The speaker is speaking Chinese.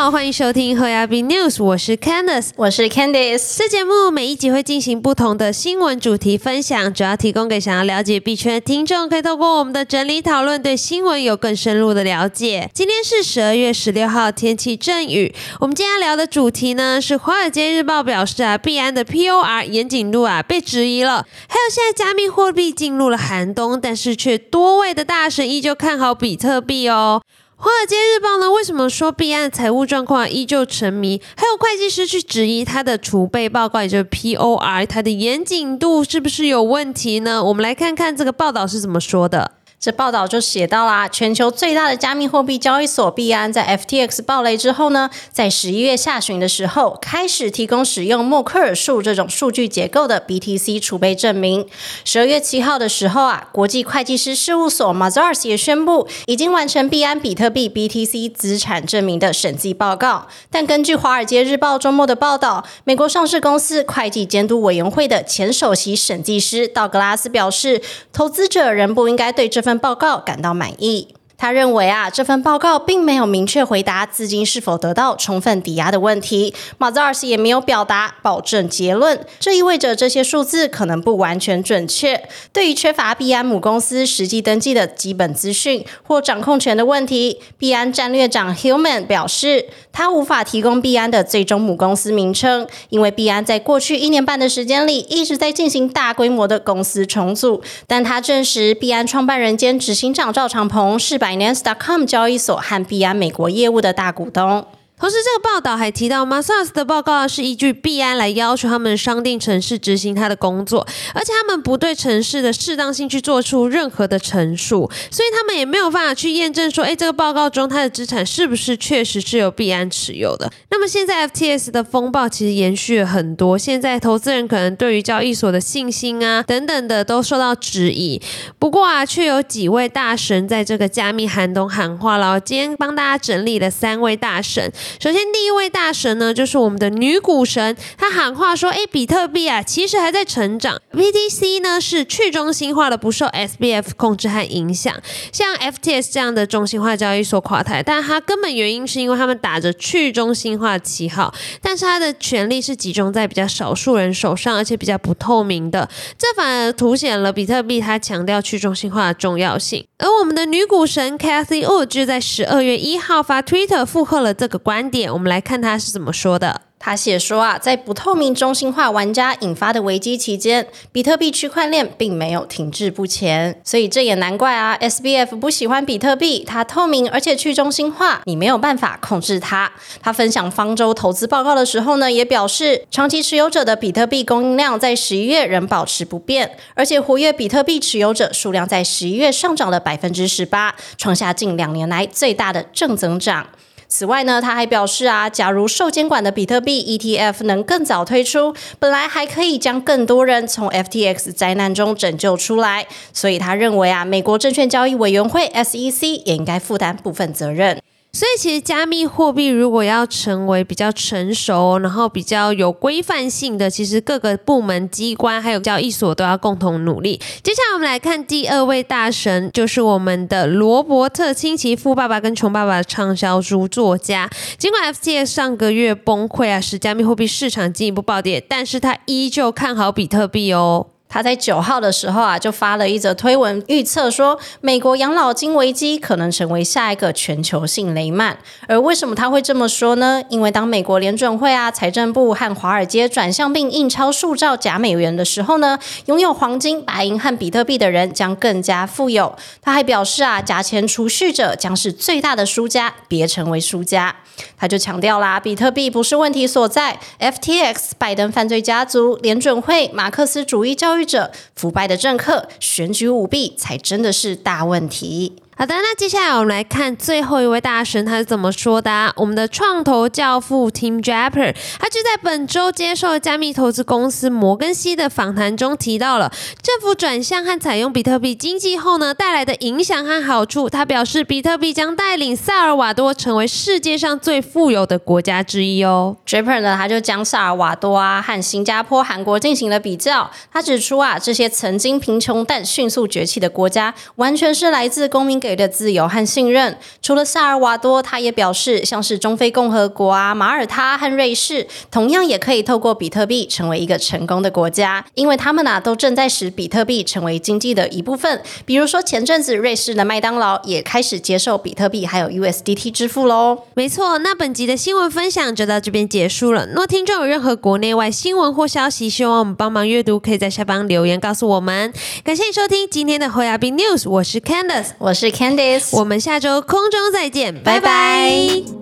好，欢迎收听和亚币 News，我是 Candice，我是 Candice。这节目每一集会进行不同的新闻主题分享，主要提供给想要了解币圈的听众，可以透过我们的整理讨论，对新闻有更深入的了解。今天是十二月十六号，天气阵雨。我们今天要聊的主题呢，是《华尔街日报》表示啊，币安的 POR 严谨度啊被质疑了。还有现在加密货币进入了寒冬，但是却多位的大神依旧看好比特币哦。华尔街日报呢？为什么说币安财务状况依旧沉迷？还有会计师去质疑他的储备报告，也就是 POR，它的严谨度是不是有问题呢？我们来看看这个报道是怎么说的。这报道就写到啦，全球最大的加密货币交易所币安在 FTX 爆雷之后呢，在十一月下旬的时候，开始提供使用默克尔数这种数据结构的 BTC 储备证明。十二月七号的时候啊，国际会计师事务所 Mazars 也宣布，已经完成币安比特币 BTC 资产证明的审计报告。但根据《华尔街日报》周末的报道，美国上市公司会计监督委员会的前首席审计师道格拉斯表示，投资者仍不应该对这份报告感到满意。他认为啊，这份报告并没有明确回答资金是否得到充分抵押的问题。马兹尔斯也没有表达保证结论，这意味着这些数字可能不完全准确。对于缺乏币安母公司实际登记的基本资讯或掌控权的问题，币安战略长 Hillman 表示，他无法提供币安的最终母公司名称，因为币安在过去一年半的时间里一直在进行大规模的公司重组。但他证实，币安创办人兼执行长赵长鹏是百。Finance.com 交易所和币安美国业务的大股东。同时，这个报道还提到，Masas 的报告是依据币安来要求他们商定城市执行他的工作，而且他们不对城市的适当性去做出任何的陈述，所以他们也没有办法去验证说，哎，这个报告中他的资产是不是确实是由币安持有的。那么现在 FTS 的风暴其实延续了很多，现在投资人可能对于交易所的信心啊等等的都受到质疑。不过啊，却有几位大神在这个加密寒冬喊话了。今天帮大家整理了三位大神。首先，第一位大神呢，就是我们的女股神，她喊话说：“哎，比特币啊，其实还在成长。BTC 呢是去中心化的，不受 SBF 控制和影响。像 FTS 这样的中心化交易所垮台，但它根本原因是因为他们打着去中心化旗号，但是它的权力是集中在比较少数人手上，而且比较不透明的。这反而凸显了比特币它强调去中心化的重要性。而我们的女股神 Cathy Wood 就在十二月一号发 Twitter 附和了这个观。观点，我们来看他是怎么说的。他写说啊，在不透明中心化玩家引发的危机期间，比特币区块链并没有停滞不前，所以这也难怪啊。SBF 不喜欢比特币，它透明而且去中心化，你没有办法控制它。他分享方舟投资报告的时候呢，也表示，长期持有者的比特币供应量在十一月仍保持不变，而且活跃比特币持有者数量在十一月上涨了百分之十八，创下近两年来最大的正增长。此外呢，他还表示啊，假如受监管的比特币 ETF 能更早推出，本来还可以将更多人从 FTX 灾难中拯救出来。所以他认为啊，美国证券交易委员会 SEC 也应该负担部分责任。所以，其实加密货币如果要成为比较成熟，然后比较有规范性的，其实各个部门机关还有交易所都要共同努力。接下来，我们来看第二位大神，就是我们的罗伯特清崎富爸爸跟穷爸爸的畅销书作家。尽管 FTX 上个月崩溃啊，使加密货币市场进一步暴跌，但是他依旧看好比特币哦。他在九号的时候啊，就发了一则推文，预测说美国养老金危机可能成为下一个全球性雷曼。而为什么他会这么说呢？因为当美国联准会啊、财政部和华尔街转向并印钞塑造假美元的时候呢，拥有黄金、白银和比特币的人将更加富有。他还表示啊，假钱储蓄者将是最大的输家，别成为输家。他就强调啦，比特币不是问题所在，FTX、拜登犯罪家族、联准会、马克思主义教育。者腐败的政客、选举舞弊，才真的是大问题。好的，那接下来我们来看最后一位大神他是怎么说的。啊我们的创投教父 Tim Draper，他就在本周接受加密投资公司摩根西的访谈中提到了政府转向和采用比特币经济后呢带来的影响和好处。他表示，比特币将带领萨尔瓦多成为世界上最富有的国家之一哦。Draper 呢，他就将萨尔瓦多啊和新加坡、韩国进行了比较。他指出啊，这些曾经贫穷但迅速崛起的国家，完全是来自公民给给的自由和信任。除了萨尔瓦多，他也表示，像是中非共和国啊、马耳他和瑞士，同样也可以透过比特币成为一个成功的国家，因为他们啊都正在使比特币成为经济的一部分。比如说前阵子瑞士的麦当劳也开始接受比特币还有 USDT 支付喽。没错，那本集的新闻分享就到这边结束了。若听众有任何国内外新闻或消息，希望我们帮忙阅读，可以在下方留言告诉我们。感谢你收听今天的侯亚斌 News，我是 Candice，我是 Candice，我们下周空中再见，拜拜。拜